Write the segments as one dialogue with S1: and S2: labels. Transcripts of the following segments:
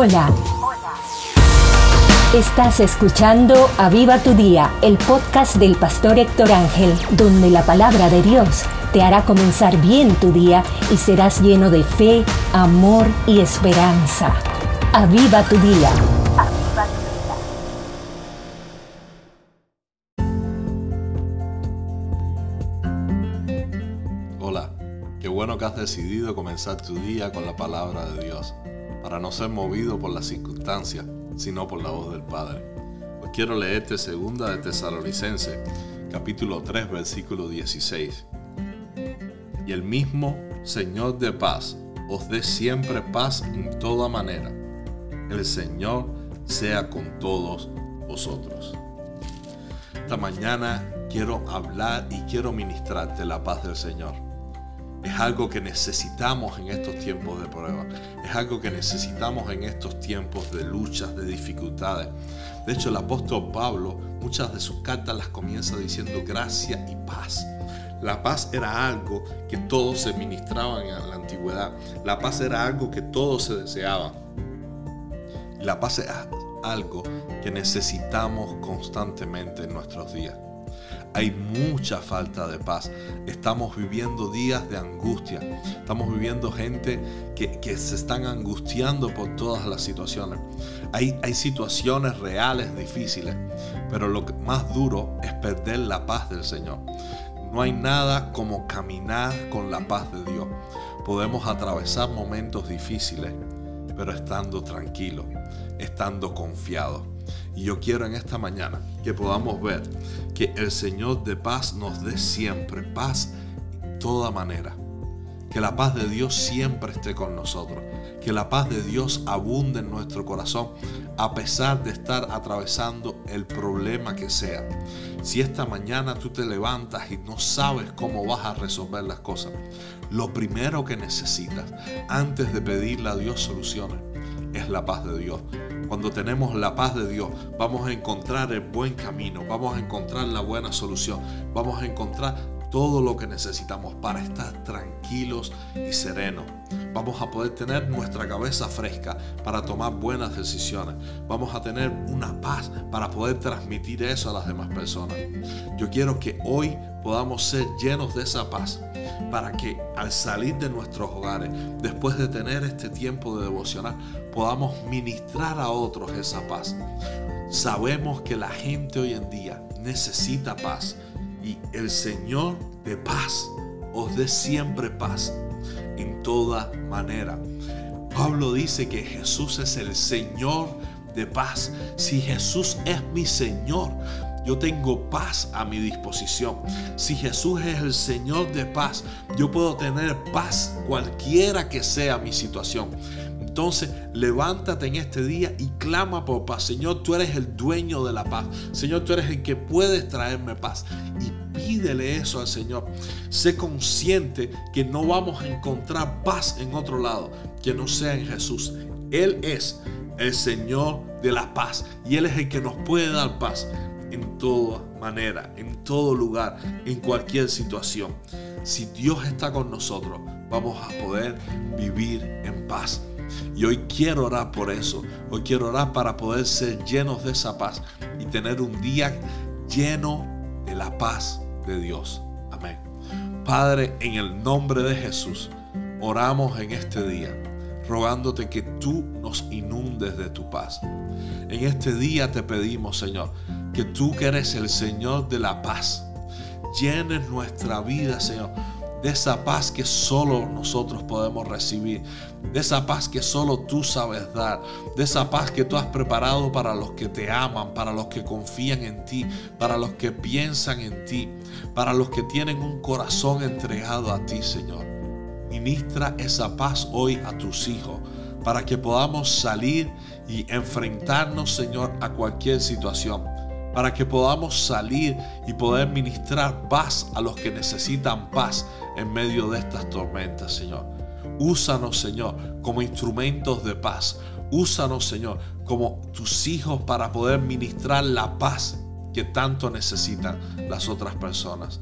S1: Hola. Estás escuchando Aviva tu Día, el podcast del pastor Héctor Ángel, donde la palabra de Dios te hará comenzar bien tu día y serás lleno de fe, amor y esperanza. Aviva tu Día.
S2: Decidido comenzar tu día con la palabra de Dios, para no ser movido por las circunstancias sino por la voz del Padre. Hoy quiero leerte segunda de Tesalonicense, capítulo 3, versículo 16. Y el mismo Señor de paz os dé siempre paz en toda manera. El Señor sea con todos vosotros. Esta mañana quiero hablar y quiero ministrarte la paz del Señor es algo que necesitamos en estos tiempos de prueba. Es algo que necesitamos en estos tiempos de luchas, de dificultades. De hecho, el apóstol Pablo, muchas de sus cartas las comienza diciendo gracia y paz. La paz era algo que todos se ministraban en la antigüedad. La paz era algo que todos se deseaban. La paz es algo que necesitamos constantemente en nuestros días. Hay mucha falta de paz. Estamos viviendo días de angustia. Estamos viviendo gente que, se están angustiando por todas las situaciones. Hay, hay situaciones reales difíciles, pero lo más duro es perder la paz del Señor. No hay nada como caminar con la paz de Dios. Podemos atravesar momentos difíciles, pero estando tranquilos, estando confiados. Y yo quiero en esta mañana que podamos ver que el Señor de paz nos dé siempre paz en toda manera. Que la paz de Dios siempre esté con nosotros. Que la paz de Dios abunde en nuestro corazón a pesar de estar atravesando el problema que sea. Si esta mañana tú te levantas y no sabes cómo vas a resolver las cosas, lo primero que necesitas antes de pedirle a Dios soluciones es la paz de Dios. Cuando tenemos la paz de Dios, vamos a encontrar el buen camino, vamos a encontrar la buena solución, vamos a encontrar todo lo que necesitamos para estar tranquilos y serenos. Vamos a poder tener nuestra cabeza fresca para tomar buenas decisiones. Vamos a tener una paz para poder transmitir eso a las demás personas. Yo quiero que hoy podamos ser llenos de esa paz para que al salir de nuestros hogares, después de tener este tiempo de devocionar, podamos ministrar a otros esa paz. Sabemos que la gente hoy en día necesita paz y el Señor de paz os dé siempre paz en toda manera. Pablo dice que Jesús es el Señor de paz. Si Jesús es mi Señor, yo tengo paz a mi disposición. Si Jesús es el Señor de paz, yo puedo tener paz cualquiera que sea mi situación. Entonces, levántate en este día y clama por paz. Señor, tú eres el dueño de la paz. Señor, tú eres el que puedes traerme paz. Pídele eso al Señor. Sé consciente que no vamos a encontrar paz en otro lado que no sea en Jesús. Él es el Señor de la paz y Él es el que nos puede dar paz en toda manera, en todo lugar, en cualquier situación. Si Dios está con nosotros, vamos a poder vivir en paz. Y hoy quiero orar por eso. Hoy quiero orar para poder ser llenos de esa paz y tener un día lleno de la paz Dios. Amén. Padre, en el nombre de Jesús, oramos en este día, rogándote que tú nos inundes de tu paz. En este día te pedimos, Señor, que tú que eres el Señor de la paz, llenes nuestra vida, Señor de esa paz que solo nosotros podemos recibir, de esa paz que solo tú sabes dar, de esa paz que tú has preparado para los que te aman, para los que confían en ti, para los que piensan en ti, para los que tienen un corazón entregado a ti, Señor. Ministra esa paz hoy a tus hijos para que podamos salir y enfrentarnos, Señor, a cualquier situación para que podamos salir y poder ministrar paz a los que necesitan paz en medio de estas tormentas, Señor. Úsanos, Señor, como instrumentos de paz. Úsanos, Señor, como tus hijos para poder ministrar la paz que tanto necesitan las otras personas.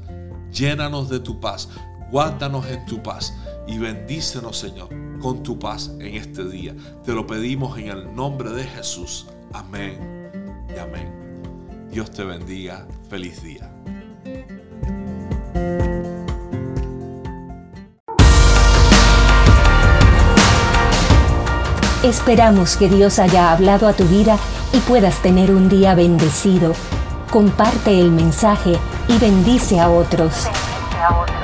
S2: Llénanos de tu paz. Guárdanos en tu paz y bendícenos, Señor, con tu paz en este día. Te lo pedimos en el nombre de Jesús. Amén y amén. Dios te bendiga. Feliz día.
S1: Esperamos que Dios haya hablado a tu vida y puedas tener un día bendecido. Comparte el mensaje y bendice a otros. Bendice a otros.